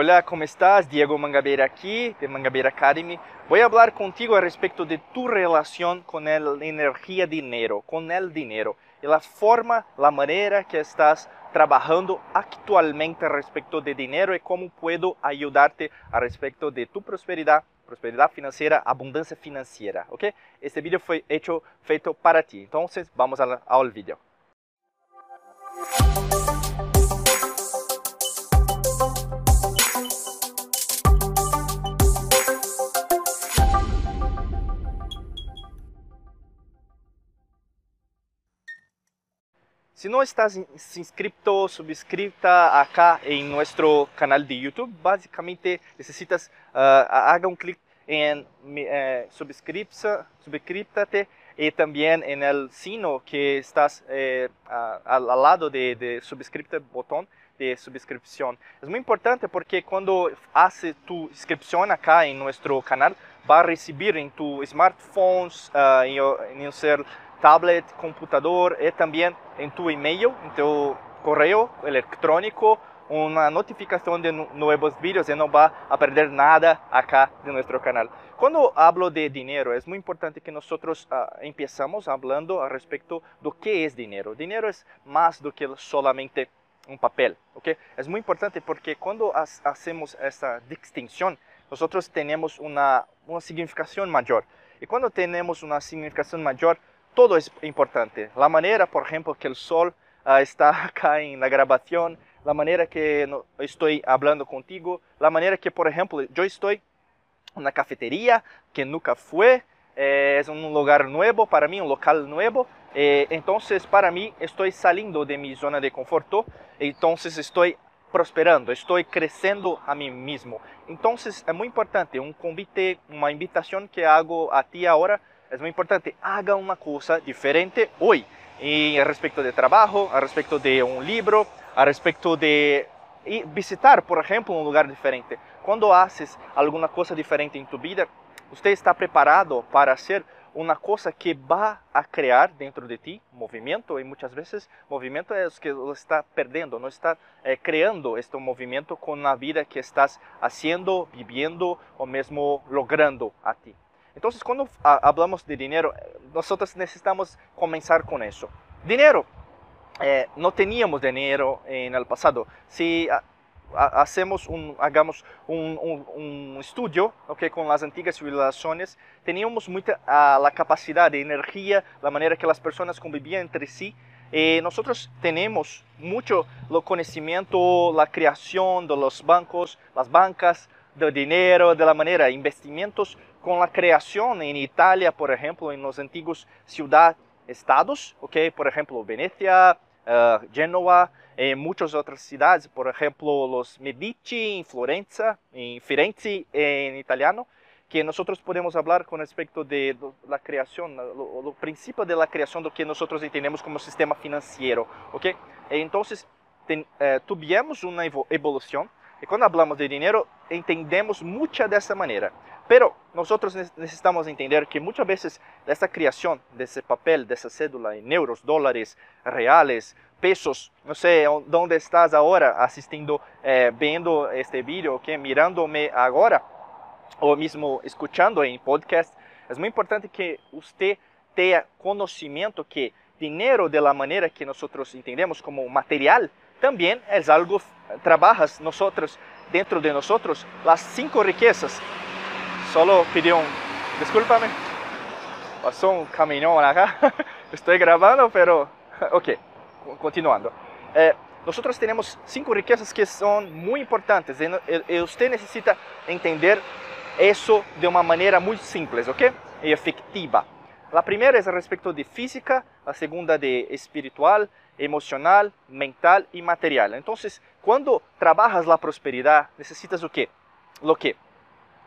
Hola, ¿cómo estás? Diego Mangabeira aquí, de Mangabeira Academy. Voy a contigo a respecto de tu relación con la energía dinero, con el dinero, y la forma, la manera que estás trabajando actualmente respecto de dinero y cómo puedo ayudarte a respecto de tu prosperidad, prosperidad financiera, abundancia financiera, ¿ok? Este video fue hecho, feito para ti. Entonces, vamos al video. Si no estás inscrito, suscrita acá en nuestro canal de YouTube, básicamente necesitas uh, haga un clic en eh, suscríbete y también en el sino que estás eh, al lado de, de botón de suscripción. Es muy importante porque cuando hace tu inscripción acá en nuestro canal, va a recibir en tu smartphone, uh, en, en ser tablet, computador y también en tu email, en tu correo electrónico, una notificación de nuevos vídeos y no va a perder nada acá de nuestro canal. Cuando hablo de dinero, es muy importante que nosotros uh, empezamos hablando al respecto de qué es dinero. Dinero es más do que solamente un papel, ¿ok? Es muy importante porque cuando hacemos esta distinción, nosotros tenemos una, una significación mayor. Y cuando tenemos una significación mayor, todo es importante. La manera, por ejemplo, que el sol uh, está acá en la grabación, la manera que no, estoy hablando contigo, la manera que, por ejemplo, yo estoy en una cafetería que nunca fue, eh, es un lugar nuevo para mí, un local nuevo, eh, entonces para mí estoy saliendo de mi zona de conforto, entonces estoy prosperando, estoy creciendo a mí mismo. Entonces es muy importante, un convite, una invitación que hago a ti ahora, es muy importante, haga una cosa diferente hoy, y respecto de trabajo, a respecto de un libro, a respecto de visitar, por ejemplo, un lugar diferente. Cuando haces alguna cosa diferente en tu vida, usted está preparado para hacer una cosa que va a crear dentro de ti movimiento y muchas veces movimiento es que lo está perdiendo, no está eh, creando este movimiento con la vida que estás haciendo, viviendo o mismo logrando a ti. Entonces, cuando hablamos de dinero, nosotros necesitamos comenzar con eso. Dinero. Eh, no teníamos dinero en el pasado. Si hacemos un, hagamos un, un, un estudio okay, con las antiguas civilizaciones, teníamos mucha la capacidad de energía, la manera que las personas convivían entre sí. Eh, nosotros tenemos mucho lo conocimiento, la creación de los bancos, las bancas, de dinero, de la manera, investimentos con la creación en Italia, por ejemplo, en los antiguos ciudad-estados, okay, por ejemplo, Venecia, uh, Génova, en muchas otras ciudades, por ejemplo, los Medici en Florencia, en Firenze en italiano, que nosotros podemos hablar con respecto de la creación, lo, principio de la creación de lo que nosotros entendemos como sistema financiero, ¿ok? Entonces, ten, eh, tuvimos una evolución y cuando hablamos de dinero, entendemos mucha de esa manera. Pero nosotros necesitamos entender que muchas veces esta creación de ese papel, de esa cédula en euros, dólares, reales, pesos, no sé dónde estás ahora? Asistiendo, eh, viendo este vídeo, okay, mirándome ahora, o mismo escuchando en podcast, es muy importante que usted tenga conocimiento que dinero de la manera que nosotros entendemos como material, también es algo, trabajas nosotros, dentro de nosotros, las cinco riquezas. Solo pidió un, discúlpame, pasó un camión acá, estoy grabando, pero, ok, continuando. Eh, nosotros tenemos cinco riquezas que son muy importantes y usted necesita entender eso de una manera muy simple, ¿ok? Y efectiva. La primera es respecto de física, la segunda de espiritual, emocional, mental y material. Entonces, cuando trabajas la prosperidad, necesitas o qué? Lo que?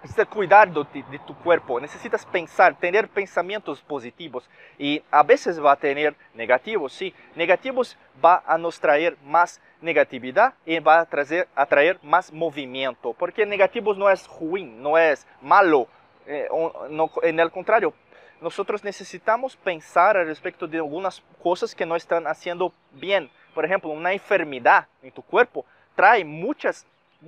Necesitas cuidar de, tu cuerpo, necesitas pensar, tener pensamientos positivos y a veces va a tener negativos, sí. Negativos va a nos traer más negatividad y va a traer, más movimiento, porque negativos no es ruin, no es malo, eh, en el contrario, nosotros necesitamos pensar al respecto de algunas cosas que no están haciendo bien. Por ejemplo, una enfermedad en tu cuerpo trae muchas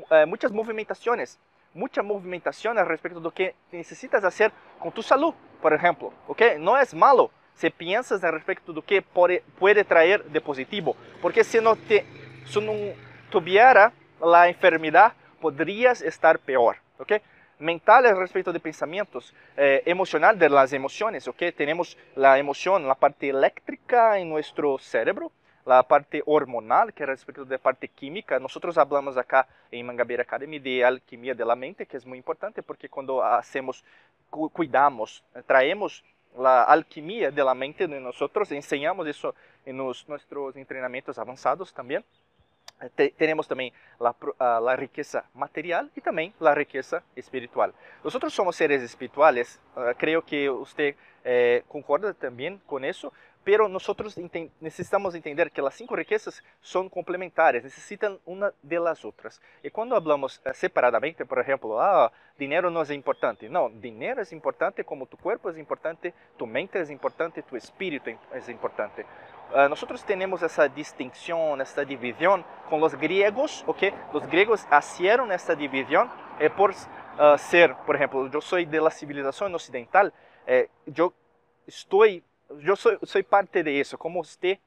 eh, muchas movimentaciones, mucha movimentación al respecto de lo que necesitas hacer con tu salud, por ejemplo, ¿ok? No es malo si piensas al respecto de lo que puede, traer de positivo, porque si no, te, si tuviera la enfermedad, podrías estar peor, ¿ok? mental respecto de pensamientos, eh, emocional de las emociones, ¿ok? Tenemos la emoción, la parte eléctrica en nuestro cerebro, la parte hormonal, que es respecto de parte química. Nosotros hablamos acá en Mangabeira Academy de alquimia de la mente, que es muy importante porque cuando hacemos, cuidamos, traemos la alquimia de la mente de nosotros, enseñamos eso en los, nuestros entrenamientos avanzados también. tenemos también la, la, riqueza material y también la riqueza espiritual. Nosotros somos seres espirituales, uh, creo que usted eh, concorda también con eso, pero nosotros necesitamos entender que las cinco riquezas son complementares, necesitan una de las otras. Y cuando hablamos uh, separadamente, por ejemplo, ah, dinero no es importante. No, dinero es importante como tu cuerpo es importante, tu mente es importante, tu espíritu es importante. Uh, nosotros tenemos esa distinción, esta división con los griegos, ¿ok? Los griegos hicieron esta división eh, por uh, ser, por ejemplo, yo soy de la civilización occidental, eh, yo yo soy, soy parte de eso, como usted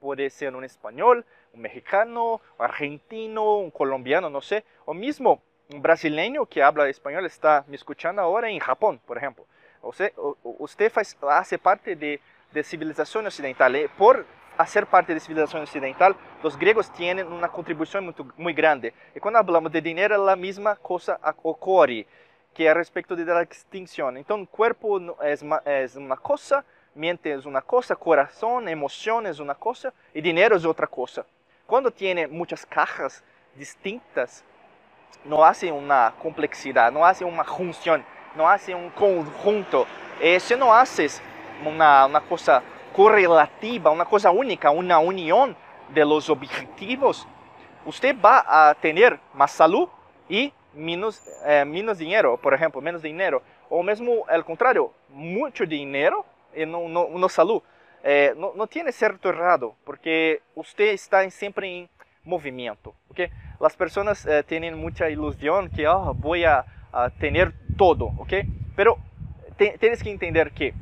puede ser un español, un mexicano, un argentino, un colombiano, no sé, o mismo un brasileño que habla español está me escuchando ahora en Japón, por ejemplo. Usted, usted faz, hace parte de de civilización occidental. Eh, por hacer parte de civilización occidental, los griegos tienen una contribución muy, muy grande. Y cuando hablamos de dinero, la misma cosa ocurre, que es respecto de la extinción. Entonces, cuerpo es, es una cosa, mente es una cosa, corazón, emoción es una cosa y dinero es otra cosa. Cuando tiene muchas cajas distintas, no hace una complejidad, no hace una junción, no hace un conjunto. Eh, si no haces una, una cosa correlativa, una cosa única, una unión de los objetivos, usted va a tener más salud y menos, eh, menos dinero, por ejemplo, menos dinero. O mesmo al contrario, mucho dinero Eh, no, no, no eh, não, não tem certo errado, porque você está sempre em movimento, ok? As pessoas eh, têm muita ilusão que, ah, oh, vou a, a ter todo, ok? Pero te, tienes que entender que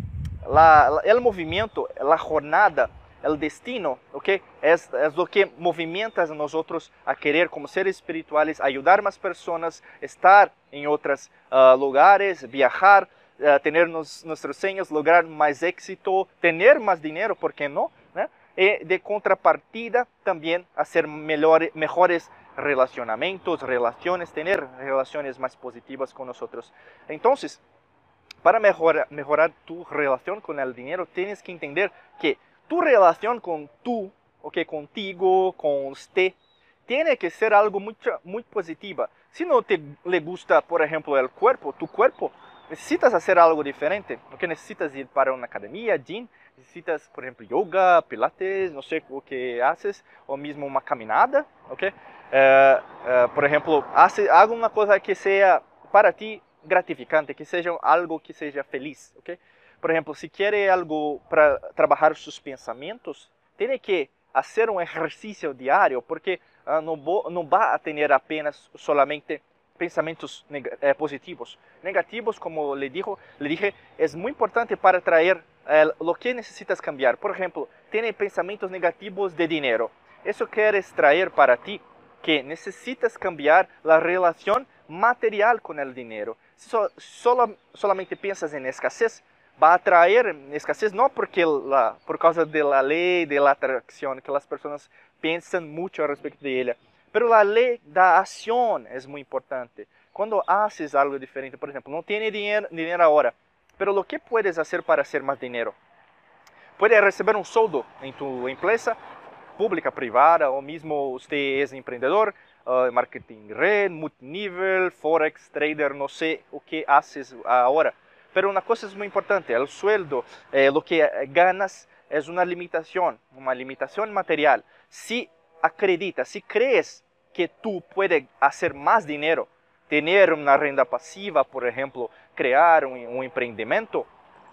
la, la, el movimento, a jornada, o destino, ok? É, é o que movimenta a nós outros a querer, como seres espirituais, ajudar mais pessoas, estar em outros uh, ah, lugares, viajar, uh, tener nuestros sueños, lograr más éxito, tener más dinero, ¿por qué no? ¿Eh? Y de contrapartida también hacer mejor, mejores relacionamientos, relaciones, tener relaciones más positivas con nosotros. Entonces, para mejorar, mejorar tu relación con el dinero, tienes que entender que tu relación con tú, okay, contigo, con usted, tiene que ser algo muy, muy positiva. Si no te le gusta, por ejemplo, el cuerpo, tu cuerpo, necesitas hacer algo diferente. porque necesitas ir para una academia, gym, necesitas, por ejemplo, yoga, pilates, no sé o que haces, o mismo una caminada, ¿ok? Uh, uh, por ejemplo, hace, haga una cosa que sea para ti gratificante, que seja algo que seja feliz, ¿ok? Por exemplo, se quer algo para trabalhar seus pensamentos, tem que fazer um exercício diário, porque uh, não, não vai ter apenas solamente pensamentos eh, positivos. Negativos, como le, dijo, le dije, é muito importante para trazer eh, o que necessitas cambiar. Por exemplo, tem pensamentos negativos de dinheiro. Isso quer extrair para ti que necessitas cambiar a relação material com o dinheiro so, solo, solamente piensas en escasez, va a atraer escasez no porque la, por causa de la ley de la atracción, que las personas piensan mucho respecto de ella, Pero a lei da ação é muito importante. Quando haces algo diferente, por exemplo, não tem dinheiro, dinheiro agora, pero lo que puedes fazer para ser mais dinheiro? Puedes receber um soldo em tu empresa, pública, privada, ou mesmo você é empreendedor, uh, eh, marketing red, multinível, forex, trader, não sei o que haces agora. Pero uma coisa é muito importante, o sueldo, eh, lo que ganas, é uma limitação, uma limitação material. Se si acreditas, si crees que tú puedes hacer más dinero, tener una renta pasiva, por ejemplo, crear un, emprendimiento,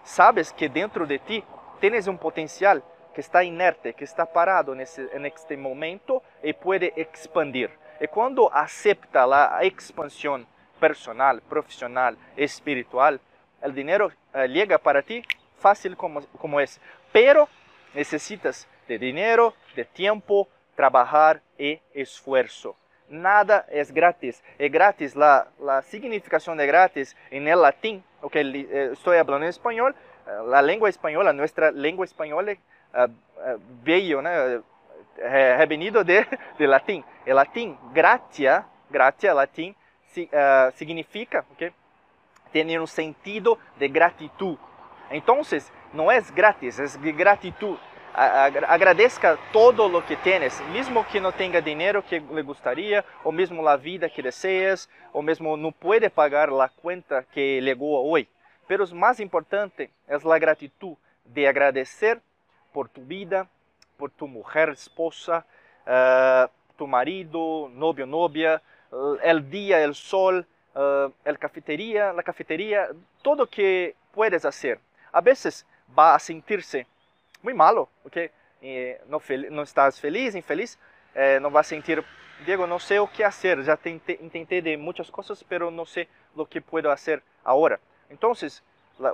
sabes que dentro de ti tienes un potencial que está inerte, que está parado nesse, neste momento e pode expandir. Y cuando acepta la expansión personal, profesional, espiritual, el dinero eh, llega para ti fácil como es. Pero necesitas de dinero, de tiempo, trabalhar e esforço. Nada é grátis. É grátis, la, la significação de grátis em latim, ok? Eh, estou falando em espanhol, eh, a língua espanhola, nossa língua espanhola é veio, né, revenido de, de latim. O latim, gratia, gratia, latim, si, uh, significa, ok? Tem um sentido de gratidão. Então, não é grátis, é gratidão. Agradezca todo lo que tienes, mesmo que não tenha dinheiro que lhe gostaria, ou mesmo a vida que deseas, ou mesmo não pode pagar a conta que legou hoje. Pero o mais importante é a gratitud de agradecer por tu vida, por tu mujer, esposa, uh, tu marido, novio, novia, uh, el día, el sol, uh, el cafetería, la cafetería, todo que puedes hacer. A veces va a sentirse muito malo, porque não, não estás feliz, infeliz, eh, não vai sentir, Diego, não sei o que fazer, já tentei, tentei de muitas coisas, mas não sei o que puedo fazer agora. Então,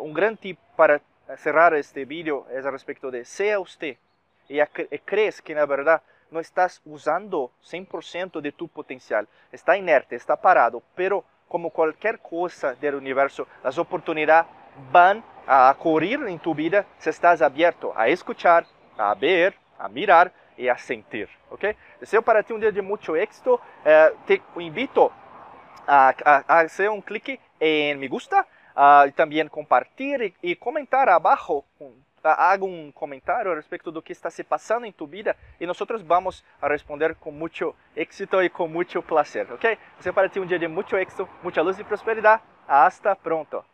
um grande tip para cerrar este vídeo é a respeito de seja você e, e crees que na verdade não estás usando 100% de tu potencial, está inerte, está parado, mas como qualquer coisa do universo, as oportunidades vão a correr em tu vida se estás abierto a escuchar, a ver, a mirar e a sentir, ok? Desejo para ti um dia de muito éxito. Eh, te invito a, a, a fazer um clique em me gusta, ah, uh, também compartilhar e, comentar abaixo um, um comentário a respeito do que está se passando em tu vida e nós vamos responder com muito éxito e com muito prazer, ok? Desejo para ti um dia de muito éxito, muita luz e prosperidade. Hasta pronto!